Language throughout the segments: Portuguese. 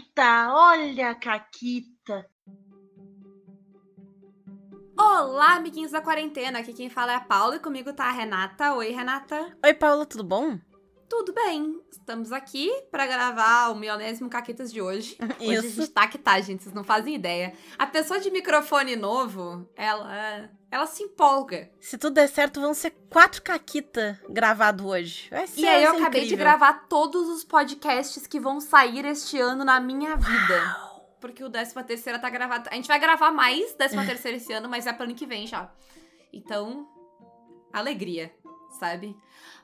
Caquita, olha a Caquita. Olá, amiguinhos da quarentena. Aqui quem fala é a Paula e comigo tá a Renata. Oi, Renata. Oi, Paula, tudo bom? Tudo bem. Estamos aqui pra gravar o milionésimo Caquitas de hoje. Hoje a Isso. gente tá que tá, gente. Vocês não fazem ideia. A pessoa de microfone novo, ela, ela se empolga. Se tudo der certo, vão ser quatro caquita gravado hoje. Vai ser, E aí eu acabei de incrível. gravar todos os podcasts que vão sair este ano na minha vida. Porque o 13 terceira tá gravado. A gente vai gravar mais 13 terceira esse ano, mas é pro ano que vem já. Então, alegria, sabe?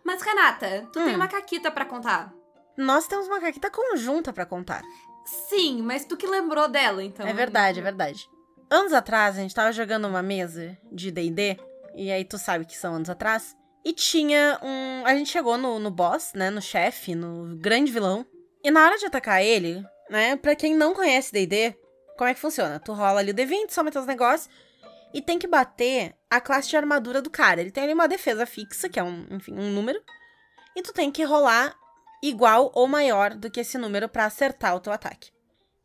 Mas, Renata, tu tem Hum. uma caquita pra contar. Nós temos uma caquita conjunta pra contar. Sim, mas tu que lembrou dela, então. é verdade, é verdade. Anos atrás, a gente tava jogando uma mesa de D&D, e aí tu sabe que são anos atrás, e tinha um... A gente chegou no, no boss, né, no chefe, no grande vilão, e na hora de atacar ele, né, pra quem não conhece D&D, como é que funciona? Tu rola ali o D20, soma teus negócios, e tem que bater a classe de armadura do cara. Ele tem ali uma defesa fixa, que é um, enfim, um número, e tu tem que rolar igual ou maior do que esse número pra acertar o teu ataque.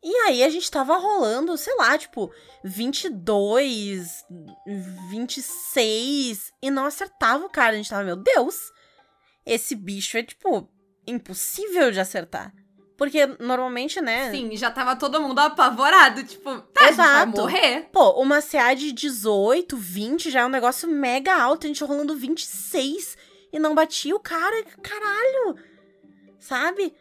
E aí a gente tava rolando, sei lá, tipo, 22, 26 e não acertava o cara. A gente tava, meu Deus, esse bicho é, tipo, impossível de acertar. Porque normalmente, né? Sim, já tava todo mundo apavorado. Tipo, tá, Exato. morrer. Pô, uma CA de 18, 20 já é um negócio mega alto. A gente rolando 26 e não batia o cara. Caralho! Sabe?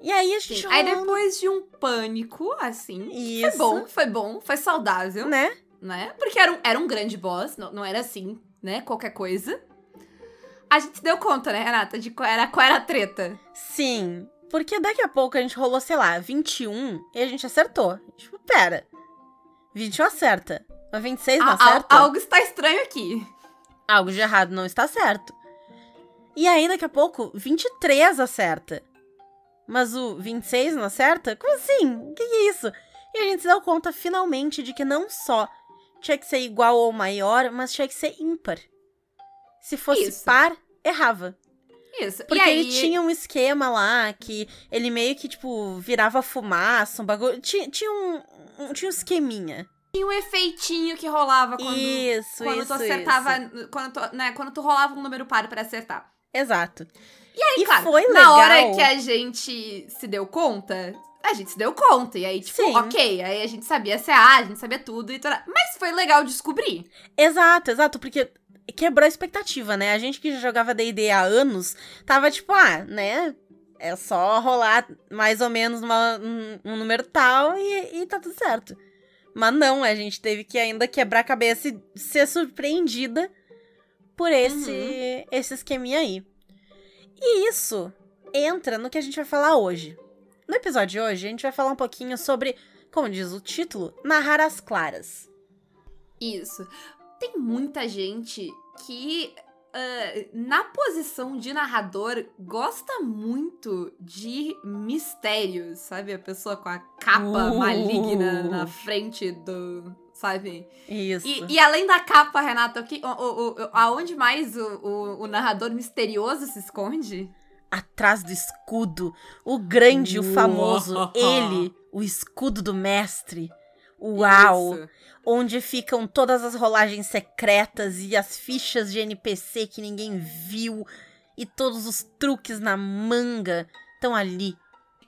E aí a gente. Sim. Aí rolando, depois de um pânico, assim. Isso. Foi bom, foi bom, foi saudável. Né? né? Porque era um, era um grande boss, não, não era assim, né? Qualquer coisa. A gente se deu conta, né, Renata, de qual era, qual era a treta. Sim. Porque daqui a pouco a gente rolou, sei lá, 21 e a gente acertou. Tipo, pera. 21 acerta. Mas 26 não A- acerta? algo está estranho aqui. Algo de errado não está certo. E aí, daqui a pouco, 23 acerta. Mas o 26 não acerta? Como assim? O que, que é isso? E a gente se deu conta, finalmente, de que não só tinha que ser igual ou maior, mas tinha que ser ímpar. Se fosse Isso. par, errava. Isso. Porque e aí, ele tinha um esquema lá que ele meio que, tipo, virava fumaça, um bagulho. Tinha, tinha um, um- Tinha um esqueminha. tinha um efeitinho que rolava quando, isso, quando isso. tu acertava. isso. Quando tu, né, quando tu rolava um número par pra acertar. Exato. E aí, E claro, foi na hora que a gente se deu conta, a gente se deu conta. E aí, tipo, Sim. ok, aí a gente sabia CA, a gente sabia tudo e tudo. Mas foi legal descobrir. Exato, exato, porque quebrou a expectativa, né? A gente que já jogava D&D há anos, tava tipo, ah, né? É só rolar mais ou menos uma- um, um número tal e, e tá tudo certo. Mas não, a gente teve que ainda quebrar a cabeça e ser surpreendida por esse, Uhum. esse esqueminha aí. E isso entra no que a gente vai falar hoje. No episódio de hoje, a gente vai falar um pouquinho sobre, como diz o título, narrar as claras. Isso. Tem muita gente que, ah, na posição de narrador, gosta muito de mistérios, sabe? A pessoa com a capa Uh. maligna na frente do. Sabe? Isso. E, e além da capa, Renata, o que, o, o, o- aonde mais o, o, o narrador misterioso se esconde? atrás do escudo, o grande, o Uau. famoso, ele, o escudo do mestre. Uau! Isso. Onde ficam todas as rolagens secretas e as fichas de NPC que ninguém viu e todos os truques na manga estão ali.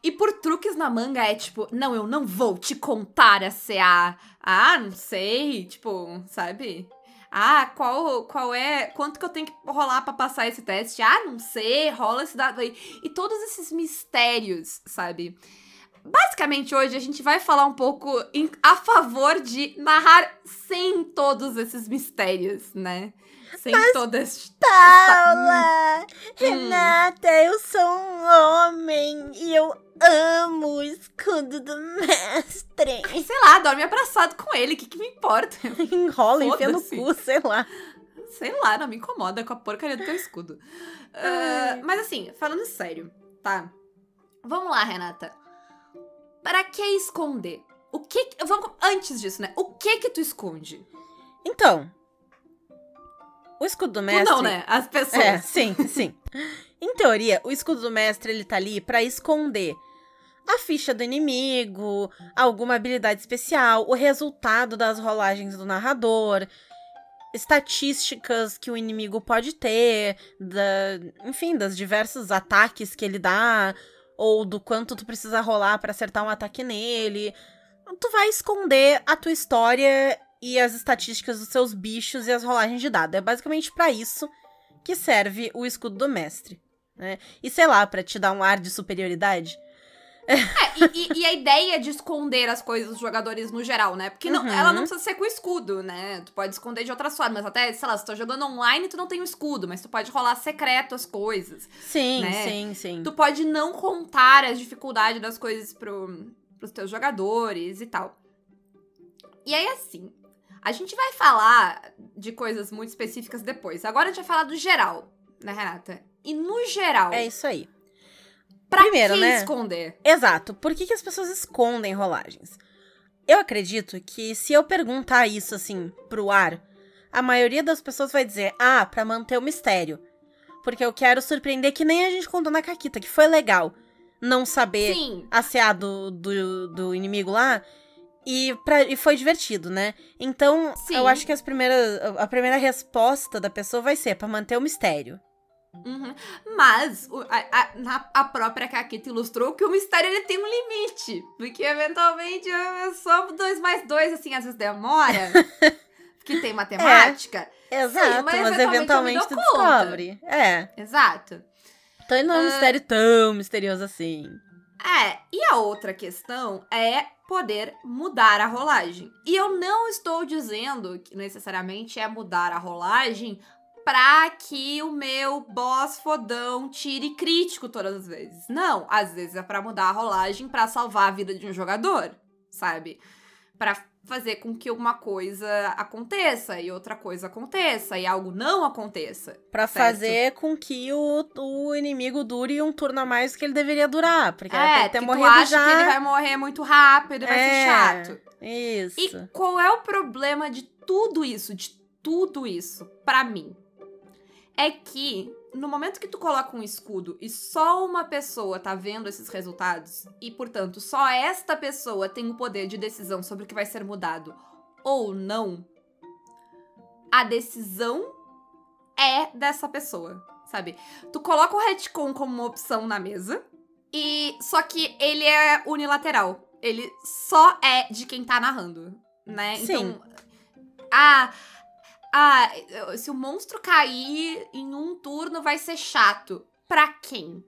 E por truques na manga é tipo, não, eu não vou te contar a CA. Ah, não sei, tipo, sabe? Ah, qual, qual é. Quanto que eu tenho que rolar pra passar esse teste? Ah, não sei, rola esse dado aí. E todos esses mistérios, sabe? Basicamente, hoje a gente vai falar um pouco em- a favor de narrar sem todos esses mistérios, né? Sem todas. Paula! Renata, eu sou um homem e eu amo o escudo do mestre. Sei lá, dorme abraçado com ele, o que, que me importa? Enrola, enfia no cu, sei lá. Sei lá, não me incomoda com a porcaria do teu escudo. Ah, mas assim, falando sério, tá? Vamos lá, Renata. Para que esconder? O que. que- Vamos, antes disso, né? O que que tu esconde? Então, o escudo do Tu mestre. não, né? As pessoas. É, sim, sim. Em teoria, o escudo do mestre ele tá ali pra esconder a ficha do inimigo, alguma habilidade especial, o resultado das rolagens do narrador, estatísticas que o inimigo pode ter, da, enfim, das diversos ataques que ele dá, ou do quanto tu precisa rolar para acertar um ataque nele. Tu vai esconder a tua história e as estatísticas dos seus bichos e as rolagens de dado. É basicamente para isso que serve o escudo do mestre, né? E sei lá, para te dar um ar de superioridade. É, e, e, a ideia de esconder as coisas dos jogadores no geral, né? Porque não, Uhum. ela não precisa ser com escudo, né? Tu pode esconder de outras formas. Até, sei lá, se tu tá jogando online, tu não tem o escudo, mas tu pode rolar secreto as coisas. Sim, Né? sim, sim. Tu pode não contar as dificuldades das coisas pro, pros teus jogadores e tal. E aí, assim, a gente vai falar de coisas muito específicas depois. Agora a gente vai falar do geral, né, Renata? E no geral, É isso aí. Pra primeiro, que né? esconder? Exato. Por que, que as pessoas escondem rolagens? Eu acredito que se eu perguntar isso assim pro ar, a maioria das pessoas vai dizer: ah, pra manter o mistério. Porque eu quero surpreender que nem a gente contou na Caquita, que foi legal não saber Sim, a CA do, do, do inimigo lá. E, pra, e foi divertido, né? Então, Sim. eu acho que as primeiras, a primeira resposta da pessoa vai ser pra manter o mistério. Uhum. Mas a, a- a própria Caquita ilustrou que o mistério ele tem um limite. Porque eventualmente é só dois mais dois, assim, às vezes demora. porque tem matemática. Exato, mas mas, eventualmente eventualmente tu descobre. É. Exato. Então ele não é um Ah. mistério tão misterioso assim. É, e a outra questão é poder mudar a rolagem. E eu não estou dizendo que necessariamente é mudar a rolagem pra que o meu boss fodão tire crítico todas as vezes. Não, às vezes é pra mudar a rolagem pra salvar a vida de um jogador, sabe? Pra fazer com que uma coisa aconteça e outra coisa aconteça e algo não aconteça. Pra Certo. fazer com que o, o inimigo dure um turno a mais do que ele deveria durar. Porque era pra É, ele ter que tu morrido acha já. que ele vai morrer muito rápido e vai É. ser chato. Isso. E qual é o problema de tudo isso, de tudo isso, pra mim? É que no momento que tu coloca um escudo e só uma pessoa tá vendo esses resultados, e portanto só esta pessoa tem o poder de decisão sobre o que vai ser mudado ou não, a decisão é dessa pessoa, sabe? Tu coloca o retcon como uma opção na mesa, e só que ele é unilateral. Ele só é de quem tá narrando, né? Sim. Então, ah, ah, se o monstro cair em um turno vai ser chato. Pra quem?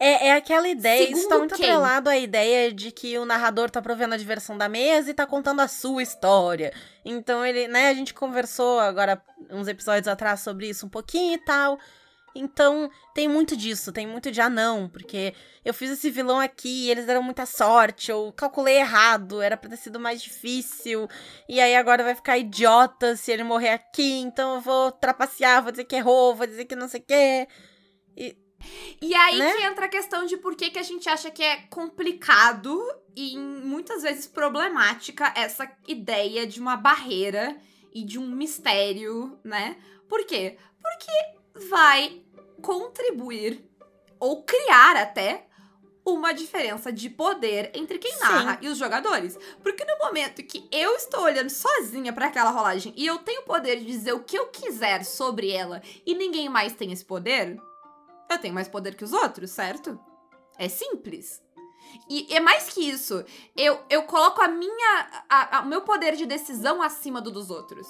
É, é aquela ideia, isso tá Segundo muito quem? atrelado à ideia de que o narrador tá provendo a diversão da mesa e tá contando a sua história. Então ele, né, a gente conversou agora uns episódios atrás sobre isso um pouquinho e tal. Então tem muito disso, tem muito de ah não, porque eu fiz esse vilão aqui e eles deram muita sorte, eu calculei errado, era pra ter sido mais difícil, e aí agora vai ficar idiota se ele morrer aqui, então eu vou trapacear, vou dizer que errou, vou dizer que não sei o quê. E aí Né? que entra a questão de por que, que a gente acha que é complicado e muitas vezes problemática essa ideia de uma barreira e de um mistério, né? Por quê? Porque vai contribuir ou criar até uma diferença de poder entre quem Sim. narra e os jogadores. Porque no momento que eu estou olhando sozinha para aquela rolagem e eu tenho o poder de dizer o que eu quiser sobre ela e ninguém mais tem esse poder, eu tenho mais poder que os outros, certo? É simples. E é mais que isso. Eu, eu coloco a minha. o meu poder de decisão acima do dos outros.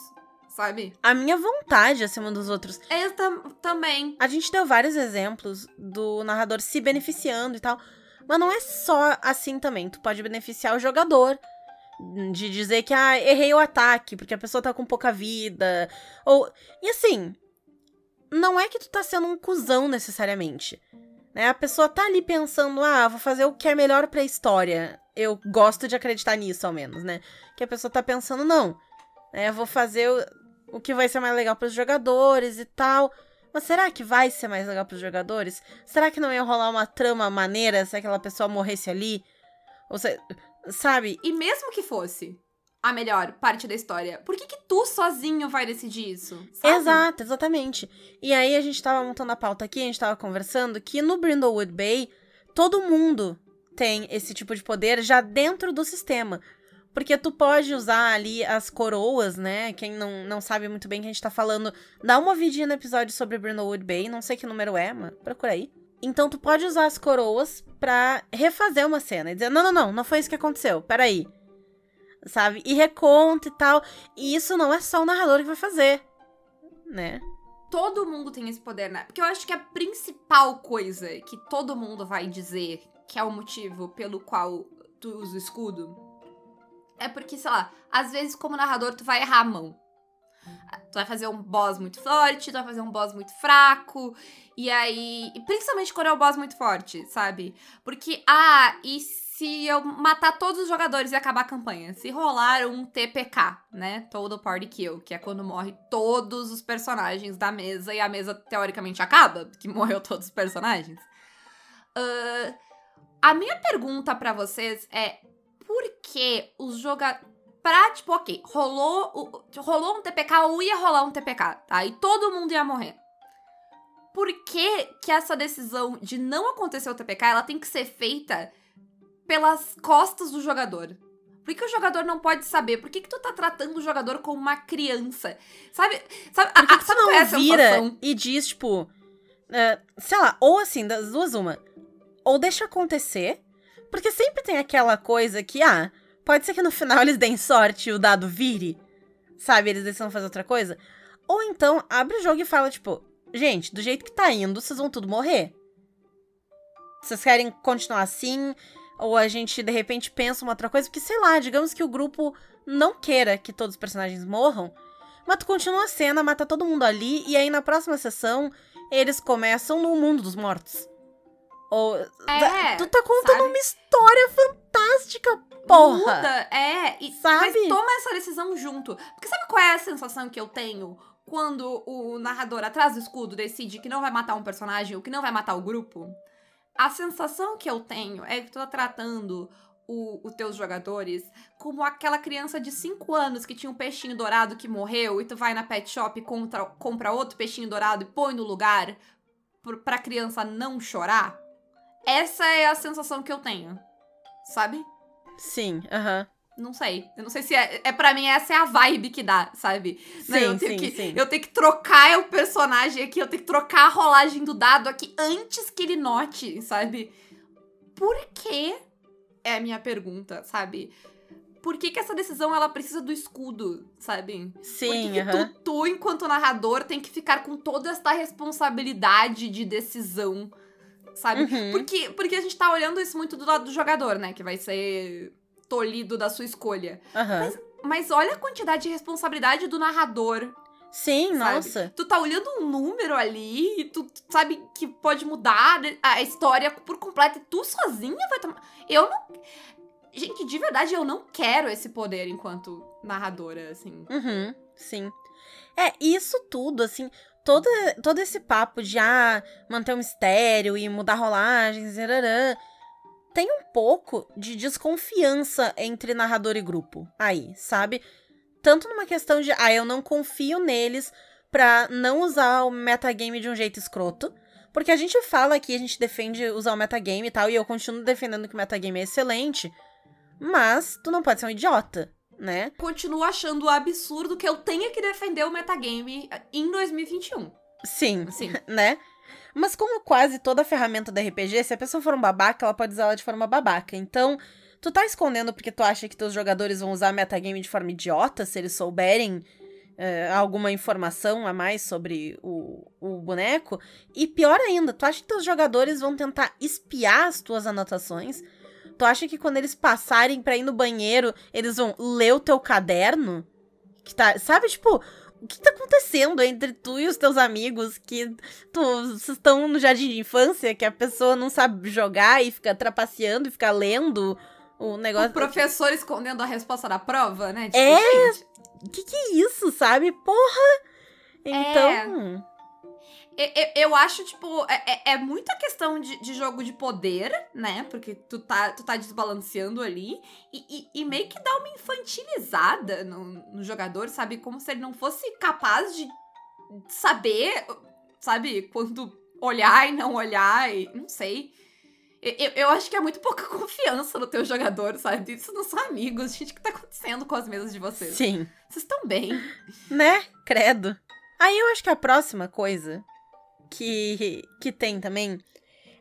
Sabe? A minha vontade acima dos outros. Eu tam- também. A gente deu vários exemplos do narrador se beneficiando e tal. Mas não é só assim também. Tu pode beneficiar o jogador. De dizer que, ah, errei o ataque, porque a pessoa tá com pouca vida. Ou. E assim. Não é que tu tá sendo um cuzão necessariamente. Né? A pessoa tá ali pensando, ah, vou fazer o que é melhor pra história. Eu gosto de acreditar nisso, ao menos, né? Que a pessoa tá pensando, não. Né? Eu vou fazer o, que vai ser mais legal pros jogadores e tal. Mas será que vai ser mais legal pros jogadores? Será que não ia rolar uma trama maneira se aquela pessoa morresse ali? Ou se, sabe? E mesmo que fosse a melhor parte da história, por que, que tu sozinho vai decidir isso? Sabe? Exato, exatamente. E aí a gente tava montando a pauta aqui, a gente tava conversando que no Brindlewood Bay todo mundo tem esse tipo de poder já dentro do sistema. Porque tu pode usar ali as coroas, né? Quem não, não sabe muito bem que a gente tá falando, dá uma vidinha no episódio sobre Brindlewood Bay, não sei que número é, mas procura aí. Então tu pode usar as coroas pra refazer uma cena e dizer: não, não, não, não foi isso que aconteceu, peraí. Sabe? E reconta e tal. E isso não é só o narrador que vai fazer, né? Todo mundo tem esse poder, né? Porque eu acho que a principal coisa que todo mundo vai dizer que é o motivo pelo qual tu usa o escudo é porque, sei lá, às vezes como narrador tu vai errar a mão. Tu vai fazer um boss muito forte, tu vai fazer um boss muito fraco, e aí. Principalmente quando é um boss muito forte, sabe? Porque, ah, e se eu matar todos os jogadores e acabar a campanha? Se rolar um TPK, né? Total Party Kill, que é quando morre todos os personagens da mesa e a mesa teoricamente acaba, que morreu todos os personagens. Uh, a minha pergunta para vocês é: por que os jogadores pra, tipo, ok, rolou, rolou um TPK ou ia rolar um TPK, tá? E todo mundo ia morrer. Por que que essa decisão de não acontecer o TPK, ela tem que ser feita pelas costas do jogador? Por que, que o jogador não pode saber? Por que, que tu tá tratando o jogador como uma criança? Sabe, sabe, Por que, a, que sabe não é vira e diz, tipo, uh, sei lá, ou assim, das duas uma, ou deixa acontecer, porque sempre tem aquela coisa que, ah, pode ser que no final eles deem sorte e o dado vire, sabe, eles decidam fazer outra coisa, ou então abre o jogo e fala, tipo, gente, do jeito que tá indo, vocês vão tudo morrer. Vocês querem continuar assim? Ou a gente, de repente, pensa uma outra coisa? Porque, sei lá, digamos que o grupo não queira que todos os personagens morram, mas tu continua a cena, mata todo mundo ali, e aí na próxima sessão eles começam no mundo dos mortos. Ou. É, tu tá contando sabe? uma história fantástica, porra! Muda, é. E, Sabe? Mas toma essa decisão junto. Porque sabe qual é a sensação que eu tenho quando o narrador atrás do escudo decide que não vai matar um personagem ou que não vai matar o grupo? A sensação que eu tenho é que tu tá tratando os teus jogadores como aquela criança de 5 anos que tinha um peixinho dourado que morreu e tu vai na pet shop e contra, compra outro peixinho dourado e põe no lugar pra criança não chorar. Essa é a sensação que eu tenho. Sabe? Sim, aham. Não sei. Eu não sei se é. É pra mim, essa é a vibe que dá, sabe? Sim, eu tenho sim, que, sim. Eu tenho que trocar o personagem aqui, eu tenho que trocar a rolagem do dado aqui antes que ele note, sabe? Por quê? É a minha pergunta, sabe? Por que, que essa decisão ela precisa do escudo, sabe? Por que, Sim, que aham. tu, tu, enquanto narrador, tem que ficar com toda essa responsabilidade de decisão, sabe? Uhum. Porque, porque a gente tá olhando isso muito do lado do jogador, né? Que vai ser tolhido da sua escolha. Aham. Mas olha a quantidade de responsabilidade do narrador. Sim, sabe? nossa. Tu tá olhando um número ali e tu tu sabe que pode mudar a história por completo e tu sozinha vai tomar. Eu não. Gente, de verdade, eu não quero esse poder enquanto narradora, assim. Uhum, sim. É, isso tudo, assim, todo, todo esse papo de ah, manter o mistério e mudar rolagens, ararã, tem um pouco de desconfiança entre narrador e grupo aí, sabe? Tanto numa questão de, ah, eu não confio neles pra não usar o metagame de um jeito escroto. Porque a gente fala aqui, a gente defende usar o metagame e tal, e eu continuo defendendo que o metagame é excelente. Mas tu não pode ser um idiota, né? Continuo achando absurdo que eu tenha que defender o metagame em 2021. Sim, Assim. né? Mas como quase toda ferramenta do RPG, se a pessoa for um babaca, ela pode usar ela de forma babaca. Então, tu tá escondendo porque tu acha que teus jogadores vão usar metagame de forma idiota, se eles souberem eh, alguma informação a mais sobre o, o boneco. E pior ainda, tu acha que teus jogadores vão tentar espiar as tuas anotações? Tu acha que quando eles passarem pra ir no banheiro, eles vão ler o teu caderno? Que tá, sabe, tipo, o que tá acontecendo entre tu e os teus amigos que tu, estão no jardim de infância, que a pessoa não sabe jogar e fica trapaceando e fica lendo o negócio. O professor escondendo a resposta da prova, né? Tipo, É. gente, Que que é isso, sabe? Porra! Então. Eu, eu- eu acho, tipo, é, é- é muita questão de, de jogo de poder, né? Porque tu tá, tu tá desbalanceando ali. E, e- e meio que dá uma infantilizada no, no jogador, sabe? Como se ele não fosse capaz de saber, sabe? Quando olhar e não olhar, e não sei. Eu, eu, eu acho que é muito pouca confiança no teu jogador, sabe? Isso não são amigos. Gente, o que tá acontecendo com as mesas de vocês? Sim. Vocês estão bem. Né? Credo. Aí eu acho que a próxima coisa que, que tem também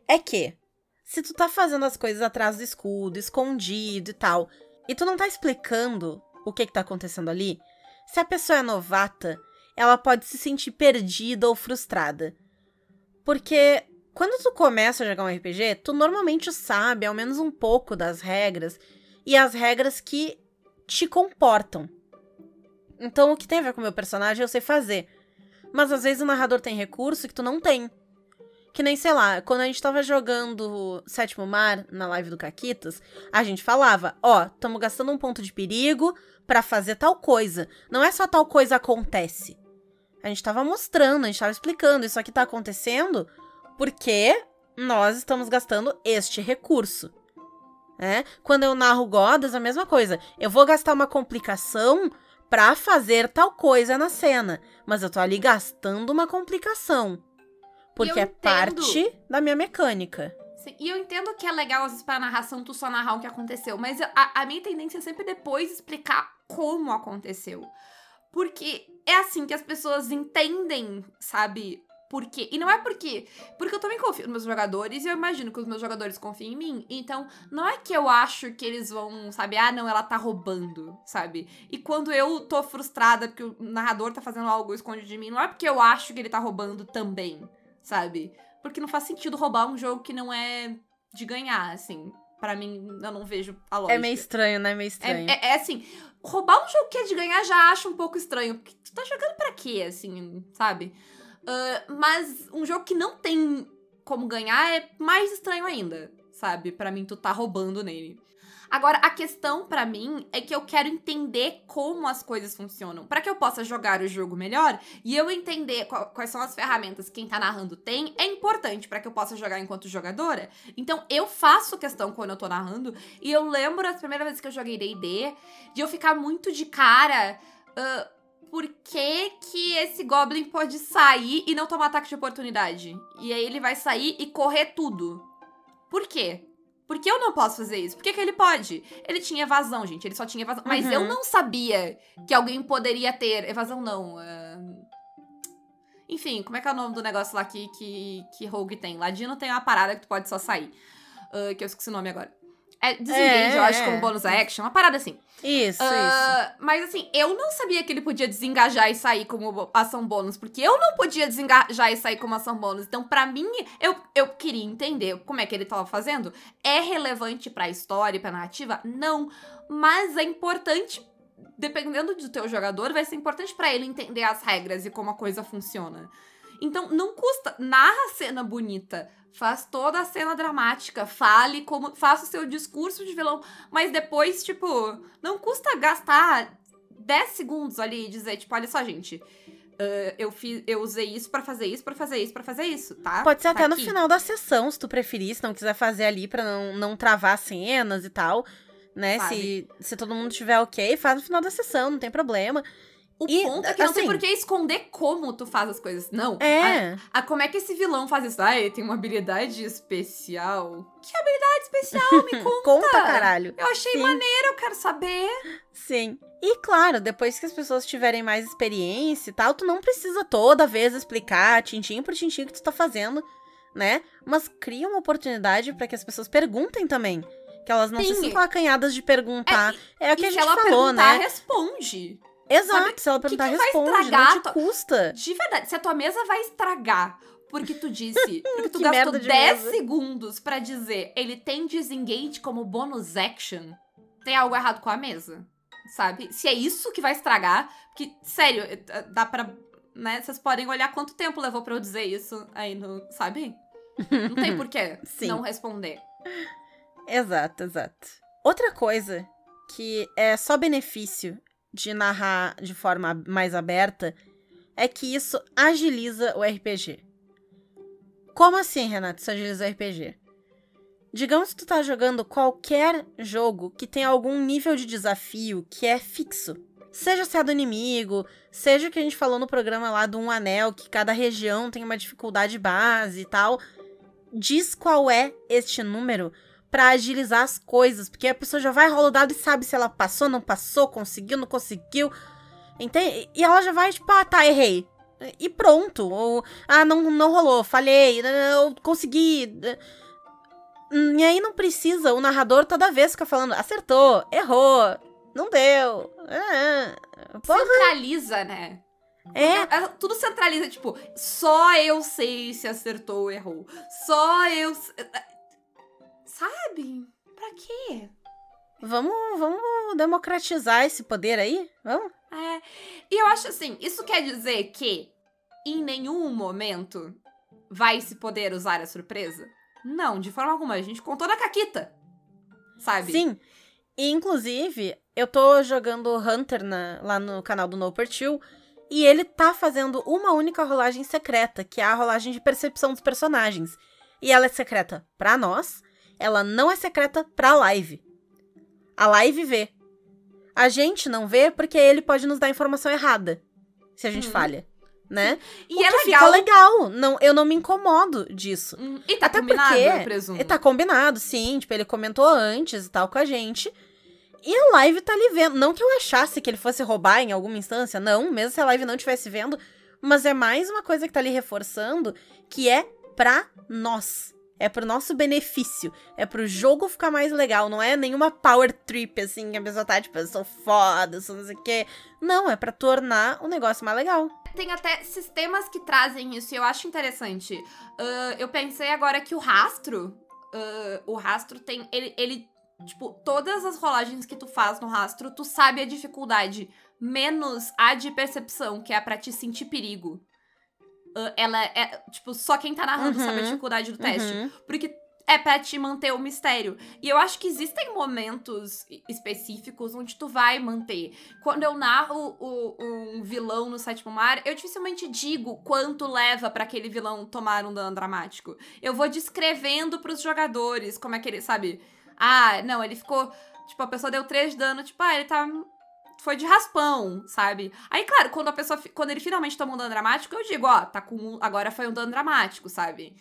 é que se tu tá fazendo as coisas atrás do escudo, escondido e tal, e tu não tá explicando o que que tá acontecendo ali, se a pessoa é novata, ela pode se sentir perdida ou frustrada. Porque quando tu começa a jogar um RPG, tu normalmente sabe ao menos um pouco das regras e as regras que te comportam. Então, o que tem a ver com o meu personagem eu sei fazer. Mas às vezes o narrador tem recurso que tu não tem. Que nem, sei lá, quando a gente tava jogando Sétimo Mar na live do Caquitas, a gente falava: ó, oh, estamos gastando um ponto de perigo para fazer tal coisa. Não é só tal coisa acontece. A gente tava mostrando, a gente tava explicando, isso aqui tá acontecendo porque nós estamos gastando este recurso. Né? Quando eu narro Godas, a mesma coisa. Eu vou gastar uma complicação para fazer tal coisa na cena, mas eu tô ali gastando uma complicação. Porque é parte da minha mecânica. Sim, e eu entendo que é legal, às vezes, pra narração, tu só narrar o que aconteceu. Mas a, a minha tendência é sempre depois explicar como aconteceu. Porque é assim que as pessoas entendem, sabe? Por quê? E não é porque. Porque eu também confio nos meus jogadores e eu imagino que os meus jogadores confiam em mim. Então, não é que eu acho que eles vão, sabe? Ah, não, ela tá roubando, sabe? E quando eu tô frustrada porque o narrador tá fazendo algo escondido de mim, não é porque eu acho que ele tá roubando também, sabe? Porque não faz sentido roubar um jogo que não é de ganhar, assim. Para mim, eu não vejo a lógica. É meio estranho, né? É meio estranho. É, é, é, assim, roubar um jogo que é de ganhar já acho um pouco estranho. Porque tu tá jogando pra quê, assim, sabe? Uh, mas um jogo que não tem como ganhar é mais estranho ainda, sabe? Para mim, tu tá roubando nele. Agora, a questão para mim é que eu quero entender como as coisas funcionam. para que eu possa jogar o jogo melhor e eu entender qual, quais são as ferramentas que quem tá narrando tem, é importante para que eu possa jogar enquanto jogadora. Então, eu faço questão quando eu tô narrando e eu lembro as primeiras vezes que eu joguei D&D de eu ficar muito de cara... Uh, por que, que esse Goblin pode sair e não tomar ataque de oportunidade? E aí ele vai sair e correr tudo. Por quê? Por que eu não posso fazer isso? Por que, que ele pode? Ele tinha evasão, gente. Ele só tinha evasão. Uhum. Mas eu uhum. não sabia que alguém poderia ter. Evasão não. Uh... Enfim, como é que é o nome do negócio lá que, que, que Rogue tem? Ladino tem uma parada que tu pode só sair. Uh, que eu esqueci o nome agora. É desengage, é, eu acho, como bônus action, uma parada assim. Isso, uh, isso. Mas assim, eu não sabia que ele podia desengajar e sair como ação bônus, porque eu não podia desengajar e sair como ação bônus. Então, para mim, eu, eu queria entender como é que ele tava fazendo. É relevante pra história e pra narrativa? Não. Mas é importante, dependendo do teu jogador, vai ser importante para ele entender as regras e como a coisa funciona. Então, não custa. Narra a cena bonita faz toda a cena dramática, fale como. faça o seu discurso de vilão, mas depois, tipo, não custa gastar 10 segundos ali e dizer, tipo, olha só, gente. Uh, eu, fiz, eu usei isso para fazer isso, para fazer isso, para fazer isso, tá? Pode ser tá até aqui. no final da sessão, se tu preferir, se não quiser fazer ali pra não, não travar cenas e tal, né? Se, se todo mundo tiver ok, faz no final da sessão, não tem problema. O e, ponto é que assim, não tem assim por que esconder como tu faz as coisas. Não. É. A, a, como é que esse vilão faz isso? Ah, ele tem uma habilidade especial. Que habilidade especial? Me conta. conta, caralho. Eu achei Sim. maneiro, eu quero saber. Sim. E claro, depois que as pessoas tiverem mais experiência e tal, tu não precisa toda vez explicar tintim por tintim o que tu tá fazendo, né? Mas cria uma oportunidade para que as pessoas perguntem também. Que elas não Sim. se sintam acanhadas de perguntar. É, é o que a gente falou, né? responde. Exato, Sabe, se ela perguntar, que que responde, estragar, não te custa. De verdade, se a tua mesa vai estragar porque tu disse, porque tu gastou 10 mesa. segundos para dizer ele tem disengage como bônus action, tem algo errado com a mesa, sabe? Se é isso que vai estragar, porque, sério, eh, dá pra, né, vocês podem olhar quanto tempo levou pra eu dizer isso aí no, sabe? Não tem porquê não responder. Exato, exato. Outra coisa que é só benefício de narrar de forma mais aberta é que isso agiliza o RPG. Como assim, Renato, isso agiliza o RPG? Digamos que tu tá jogando qualquer jogo que tem algum nível de desafio que é fixo. Seja se é do inimigo, seja o que a gente falou no programa lá do Um Anel, que cada região tem uma dificuldade base e tal. diz qual é este número pra agilizar as coisas, porque a pessoa já vai rolar o dado e sabe se ela passou, não passou, conseguiu, não conseguiu. Entende? E ela já vai, tipo, ah, tá, errei. E pronto. Ou, ah, não, não rolou, falhei, eu consegui. E aí não precisa, o narrador toda vez fica falando, acertou, errou, não deu. É, porra. Centraliza, né? É, Tudo centraliza, tipo, só eu sei se acertou ou errou. Só eu. Sabe? Pra quê? vamos, vamos democratizar esse poder aí? Vamos? É. E eu acho assim, isso quer dizer que em nenhum momento vai se poder usar a surpresa? Não, de forma alguma. A gente contou na caquita. Sabe? Sim. E, inclusive, eu tô jogando Hunter na- lá no canal do No Two e ele tá fazendo uma única rolagem secreta, que é a rolagem de percepção dos personagens. E ela é secreta pra nós, ela não é secreta pra live. A live vê. A gente não vê porque ele pode nos dar informação errada, se a gente Uhum. falha, né? E O é que legal. fica legal. Não, eu não me incomodo disso. Hum, E tá Até combinado, porque eu presumo. E tá combinado, sim. Tipo, ele comentou antes e tal com a gente. E a live tá ali vendo. Não que eu achasse que ele fosse roubar em alguma instância, não. Mesmo se a live não estivesse vendo. Mas é mais uma coisa que tá ali reforçando que é pra nós. É pro nosso benefício. É pro jogo ficar mais legal. Não é nenhuma power trip, assim, que a pessoa tá, tipo, eu sou foda, eu sou não sei o quê. Não, é pra tornar o negócio mais legal. Tem até sistemas que trazem isso e eu acho interessante. Ah, eu pensei agora que o rastro. ah, o rastro tem. Ele, ele. Tipo, todas as rolagens que tu faz no rastro, tu sabe a dificuldade. Menos a de percepção, que é pra te sentir perigo. Ela é. Tipo, só quem tá narrando sabe a Uhum, dificuldade do teste. Uhum. Porque é pra te manter o mistério. E eu acho que existem momentos específicos onde tu vai manter. Quando eu narro o- um vilão no sétimo mar, eu dificilmente digo quanto leva pra aquele vilão tomar um dano dramático. Eu vou descrevendo pros jogadores como é que ele, sabe? Ah, não, ele ficou. Tipo, a pessoa deu 3 de dano, tipo, ah, ele tá. Foi de raspão, sabe? Aí, claro, quando a pessoa. Quando ele finalmente toma um dano dramático, eu digo, ó, tá com. um- Agora foi um dano dramático, sabe?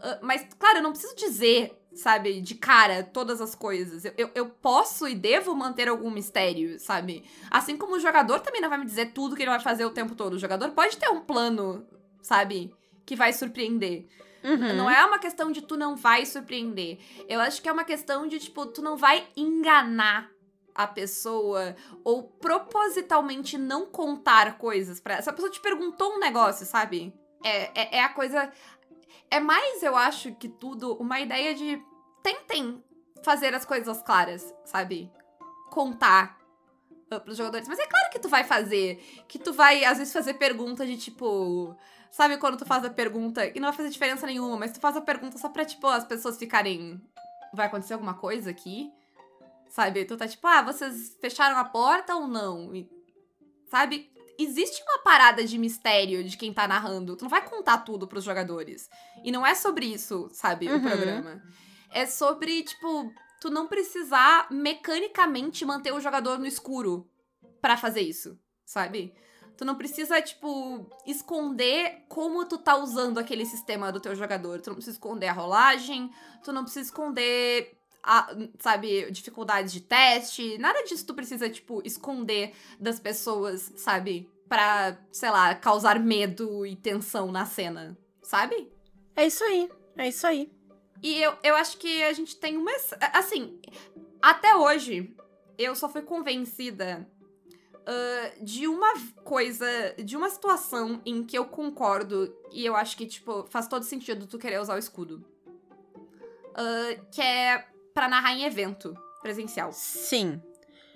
Ah, mas, claro, eu não preciso dizer, sabe, de cara todas as coisas. Eu, eu, eu posso e devo manter algum mistério, sabe? Assim como o jogador também não vai me dizer tudo que ele vai fazer o tempo todo. O jogador pode ter um plano, sabe? Que vai surpreender. Uhum. Não é uma questão de tu não vai surpreender. Eu acho que é uma questão de, tipo, tu não vai enganar a pessoa ou propositalmente não contar coisas pra ela. Se a pessoa te perguntou um negócio, sabe? É, é, é a coisa. É mais, eu acho, que tudo uma ideia de tentem fazer as coisas claras, sabe? Contar uh, pros jogadores. Mas é claro que tu vai fazer. Que tu vai, às vezes, fazer pergunta de tipo. Sabe quando tu faz a pergunta e não vai fazer diferença nenhuma, mas tu faz a pergunta só pra, tipo, as pessoas ficarem. Vai acontecer alguma coisa aqui? Sabe? Tu tá tipo, ah, vocês fecharam a porta ou não? E, sabe? Existe uma parada de mistério de quem tá narrando. Tu não vai contar tudo pros jogadores. E não é sobre isso, sabe? O Uhum. programa. É sobre, tipo, tu não precisar mecanicamente manter o jogador no escuro pra fazer isso, sabe? Tu não precisa, tipo, esconder como tu tá usando aquele sistema do teu jogador. Tu não precisa esconder a rolagem, tu não precisa esconder, a, sabe, dificuldades de teste. Nada disso tu precisa, tipo, esconder das pessoas, sabe? Pra, sei lá, causar medo e tensão na cena, sabe? É isso aí. É isso aí. E eu, eu acho que a gente tem uma. Assim, até hoje, eu só fui convencida ah, de uma coisa, de uma situação em que eu concordo e eu acho que, tipo, faz todo sentido tu querer usar o escudo. Ah, que é pra narrar em evento presencial. Sim.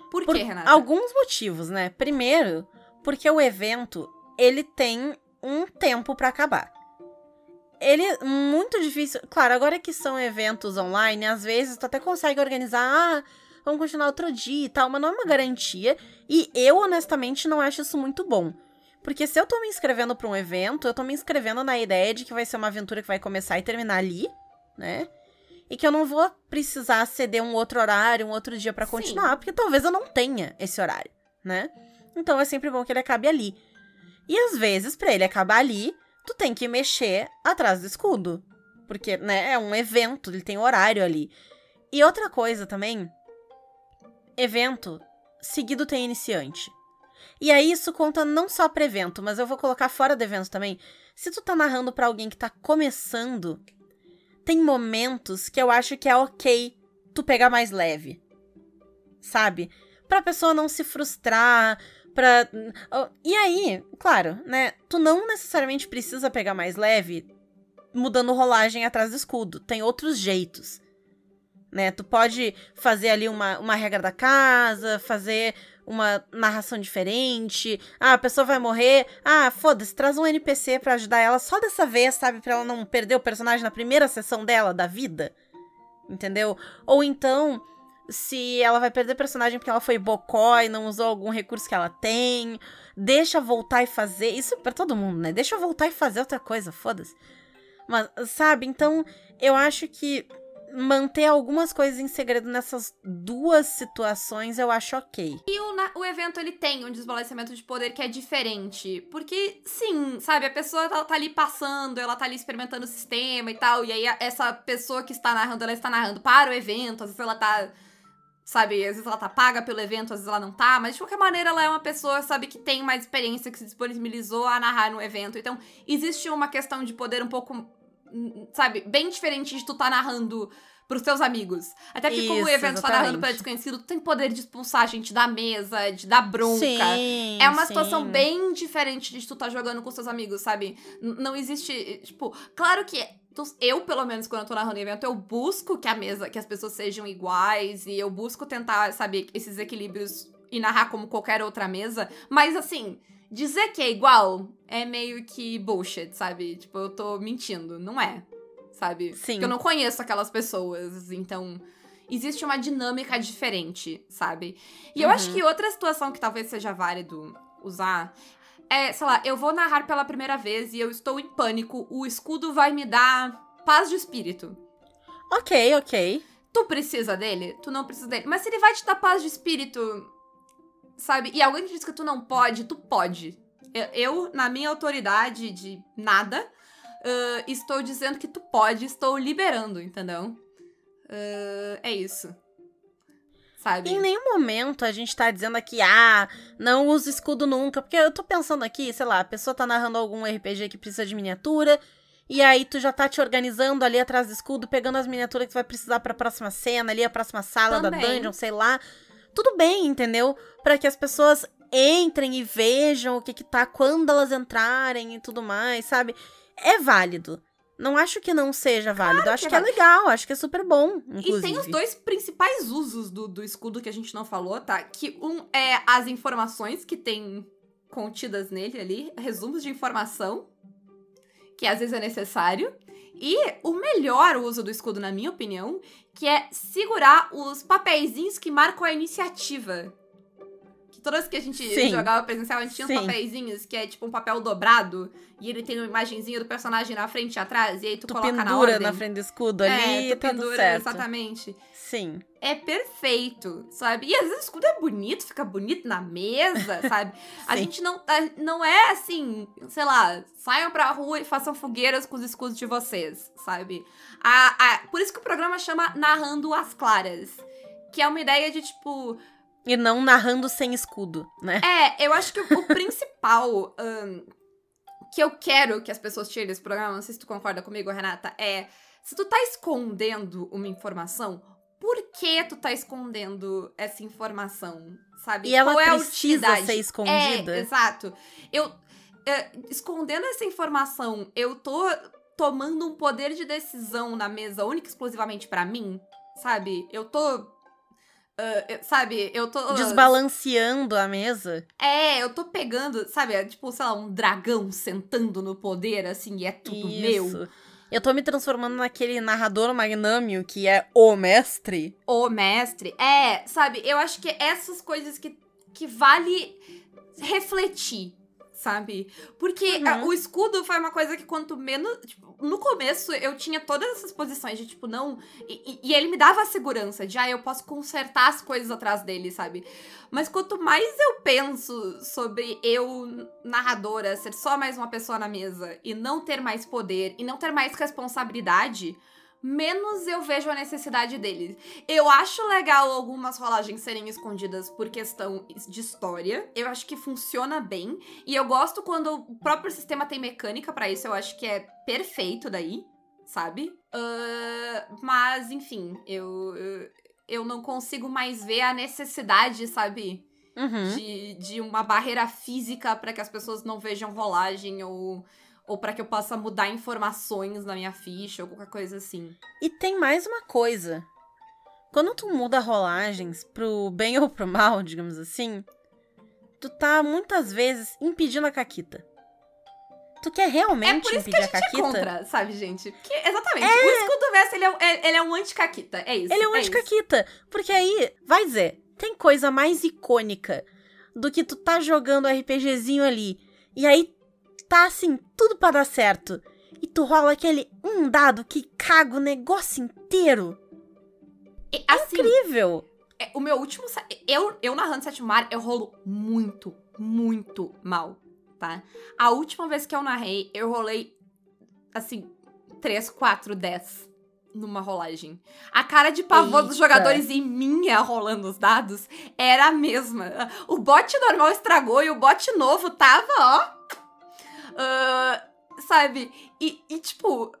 Por, Por quê, Renata? alguns motivos, né? Primeiro, porque o evento, ele tem um tempo pra acabar. Ele é muito difícil. Claro, agora que são eventos online, às vezes tu até consegue organizar, ah, vamos continuar outro dia e tal, mas não é uma garantia. E eu, honestamente, não acho isso muito bom. Porque se eu tô me inscrevendo pra um evento, eu tô me inscrevendo na ideia de que vai ser uma aventura que vai começar e terminar ali, né? E que eu não vou precisar ceder um outro horário, um outro dia pra Sim. continuar, porque talvez eu não tenha esse horário, né? Então é sempre bom que ele acabe ali. E às vezes, pra ele acabar ali, tu tem que mexer atrás do escudo. Porque, né, é um evento, ele tem horário ali. E outra coisa também, evento seguido tem iniciante. E aí isso conta não só para evento, mas eu vou colocar fora do evento também. Se tu tá narrando para alguém que tá começando, tem momentos que eu acho que é ok tu pegar mais leve. Sabe? Pra pessoa não se frustrar, pra. E aí, claro, né? Tu não necessariamente precisa pegar mais leve mudando rolagem atrás do escudo. Tem outros jeitos. Né? Tu pode fazer ali uma, uma regra da casa, fazer uma narração diferente. Ah, a pessoa vai morrer. Ah, foda-se, traz um NPC para ajudar ela só dessa vez, sabe? Pra ela não perder o personagem na primeira sessão dela, da vida. Entendeu? Ou então, se ela vai perder personagem porque ela foi bocó e não usou algum recurso que ela tem. Deixa voltar e fazer. Isso pra todo mundo, né? Deixa voltar e fazer outra coisa, foda-se. Mas, sabe? Então, eu acho que manter algumas coisas em segredo nessas duas situações eu acho ok. E o, na, o evento ele tem um desbalanceamento de poder que é diferente. Porque, sim, sabe, a pessoa tá, tá, ali passando, ela tá ali experimentando o sistema e tal. E aí essa pessoa que está narrando, ela está narrando para o evento, às vezes ela tá. Sabe, às vezes ela tá paga pelo evento, às vezes ela não tá, mas de qualquer maneira ela é uma pessoa, sabe, que tem mais experiência, que se disponibilizou a narrar no evento. Então, existe uma questão de poder um pouco sabe, bem diferente de tu tá narrando pros teus amigos. Até porque, Isso, como o evento exatamente. tá narrando pra desconhecido, tu tem poder de expulsar a gente da mesa, de dar bronca. Sim, é uma sim. situação bem diferente de tu tá jogando com seus amigos, sabe? N não existe. Tipo, claro que. Eu, pelo menos, quando eu tô narrando evento, eu busco que a mesa, que as pessoas sejam iguais e eu busco tentar, sabe, esses equilíbrios e narrar como qualquer outra mesa. Mas assim, dizer que é igual é meio que bullshit, sabe? Tipo, eu tô mentindo. Não é. Sabe? Sim. Porque eu não conheço aquelas pessoas. Então, existe uma dinâmica diferente, sabe? E uhum. eu acho uhum. que outra situação que talvez seja válido usar é, sei lá, eu vou narrar pela primeira vez e eu estou em pânico. O escudo vai me dar paz de espírito. Ok, ok. Tu precisa dele? Tu não precisa dele. Mas se ele vai te dar paz de espírito, sabe? E alguém te diz que tu não pode, tu pode. Eu, na minha autoridade de nada, uh, estou dizendo que tu pode, estou liberando, entendeu? Uh, é isso. Sabe? Em nenhum momento a gente tá dizendo aqui, ah, não usa escudo nunca. Porque eu tô pensando aqui, sei lá, a pessoa tá narrando algum RPG que precisa de miniatura. E aí tu já tá te organizando ali atrás do escudo, pegando as miniaturas que tu vai precisar pra próxima cena, ali a próxima sala Também. da dungeon, sei lá tudo bem, entendeu? Para que as pessoas entrem e vejam o que que tá quando elas entrarem e tudo mais, sabe? É válido. Não acho que não seja válido. Claro acho que, é, que é legal, acho que é super bom, inclusive. E tem os dois principais usos do, do escudo que a gente não falou, tá? Que um é as informações que tem contidas nele ali, resumos de informação, que às vezes é necessário. E o melhor uso do escudo, na minha opinião, que é segurar os papeizinhos que marcam a iniciativa. Todas que a gente Sim. jogava presencial, a gente tinha Sim. uns papeizinhos que é tipo um papel dobrado e ele tem uma imagenzinha do personagem na frente e atrás, e aí tu, tu coloca na ordem. na frente do escudo ali é, e tá pendura, certo. exatamente. Sim. É perfeito, sabe? E às vezes o escudo é bonito, fica bonito na mesa, sabe? a gente não, não é assim, sei lá, saiam pra rua e façam fogueiras com os escudos de vocês, sabe? A, a, por isso que o programa chama Narrando as Claras. Que é uma ideia de tipo. E não narrando sem escudo, né? É, eu acho que o, o principal um, que eu quero que as pessoas tirem desse programa, não sei se tu concorda comigo, Renata, é. Se tu tá escondendo uma informação, por que tu tá escondendo essa informação? Sabe? E ela Qual é precisa ser escondida. É, exato. Eu. É, escondendo essa informação, eu tô tomando um poder de decisão na mesa única exclusivamente para mim, sabe? Eu tô Uh, sabe, eu tô. Desbalanceando a mesa. É, eu tô pegando, sabe, é tipo, sei lá, um dragão sentando no poder, assim, e é tudo Isso. meu. Eu tô me transformando naquele narrador magnânimo que é o mestre. O mestre. É, sabe, eu acho que essas coisas que, que vale refletir, sabe? Porque Uhum. ah, o escudo foi uma coisa que quanto menos. Tipo, no começo eu tinha todas essas posições de tipo, não. E, e- e ele me dava a segurança de, ah, eu posso consertar as coisas atrás dele, sabe? Mas quanto mais eu penso sobre eu, narradora, ser só mais uma pessoa na mesa e não ter mais poder e não ter mais responsabilidade. Menos eu vejo a necessidade dele. Eu acho legal algumas rolagens serem escondidas por questão de história. Eu acho que funciona bem. E eu gosto quando o próprio sistema tem mecânica pra isso. Eu acho que é perfeito daí, sabe? Ah, mas, enfim, eu, eu, eu não consigo mais ver a necessidade, sabe? Uhum. De, de uma barreira física pra que as pessoas não vejam rolagem ou. Ou pra que eu possa mudar informações na minha ficha ou qualquer coisa assim. E tem mais uma coisa. Quando tu muda rolagens pro bem ou pro mal, digamos assim, tu tá muitas vezes impedindo a caquita. Tu quer É realmente por isso que impedir a gente é caquita? contra, sabe, gente? Porque, exatamente, o escudo verso, ele é, um- é- ele é um anti-caquita, é isso. Ele é um isso. anti-caquita. Porque aí, vai dizer, tem coisa mais icônica do que tu tá jogando RPGzinho ali. E aí tá assim, tudo pra dar certo. E tu rola aquele um dado que caga o negócio inteiro. E, assim, Incrível! é, o meu último. Eu, eu narrando Sétimo Mar, eu rolo muito, muito mal, tá? A última vez que eu narrei, eu rolei, assim, 3, 4, 10 numa rolagem. A cara de pavor dos Eita. jogadores e minha rolando os dados era a mesma. O bot normal estragou e o bot novo tava, ó. Ah, sabe? E, e, tipo.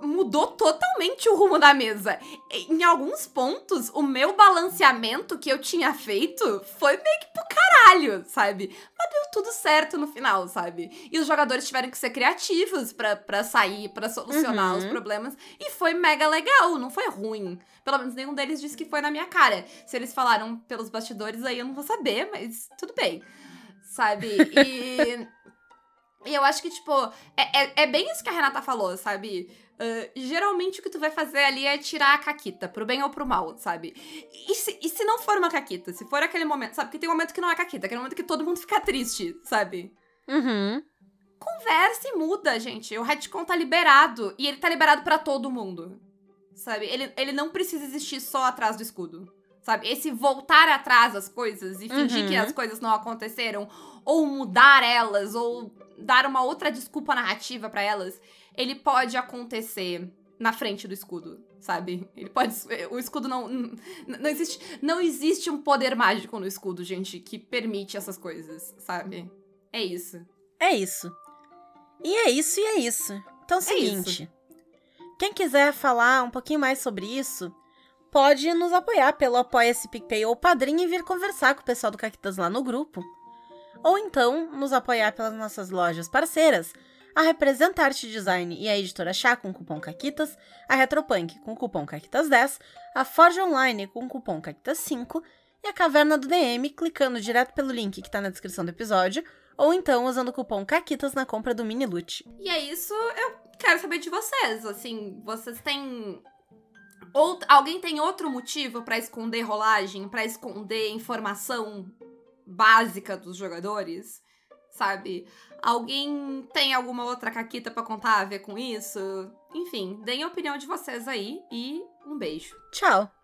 Mudou totalmente o rumo da mesa. Em alguns pontos, o meu balanceamento que eu tinha feito foi meio que pro caralho, sabe? Mas deu tudo certo no final, sabe? E os jogadores tiveram que ser criativos pra, pra sair, pra solucionar Uhum. os problemas. E foi mega legal, não foi ruim. Pelo menos nenhum deles disse que foi na minha cara. Se eles falaram pelos bastidores, aí eu não vou saber, mas tudo bem. Sabe? E. E eu acho que, tipo, é, é, é bem isso que a Renata falou, sabe? Ah, geralmente o que tu vai fazer ali é tirar a caquita, pro bem ou pro mal, sabe? E se, e se não for uma caquita? Se for aquele momento, sabe? Porque tem um momento que não é caquita, aquele momento que todo mundo fica triste, sabe? Uhum. Conversa e muda, gente. O retcon tá liberado. E ele tá liberado pra todo mundo. Sabe? Ele, ele não precisa existir só atrás do escudo. Sabe? Esse voltar atrás das coisas e fingir Uhum. que as coisas não aconteceram, ou mudar elas, ou dar uma outra desculpa narrativa pra elas, ele pode acontecer na frente do escudo, sabe? Ele pode. O escudo não. Não existe, não existe um poder mágico no escudo, gente, que permite essas coisas, sabe? É isso. É isso. E é isso, e é isso. Então é o seguinte. Quem quiser falar um pouquinho mais sobre isso, pode nos apoiar pelo Apoia-se PicPay ou Padrinho e vir conversar com o pessoal do Caquitas lá no grupo. Ou então nos apoiar pelas nossas lojas parceiras, a Representa Arte Design e a Editora Chá com cupom CAQUITAS, a Retropunk com cupom CAQUITAS10, a Forge Online com cupom CAQUITAS5 e a Caverna do DM clicando direto pelo link que tá na descrição do episódio, ou então usando o cupom CAQUITAS na compra do mini loot. E é isso, eu quero saber de vocês. Assim, vocês têm. Ou, alguém tem outro motivo pra esconder rolagem, pra esconder informação básica dos jogadores? Sabe? Alguém tem alguma outra caquita pra contar a ver com isso? Enfim, deem a opinião de vocês aí e um beijo. Tchau!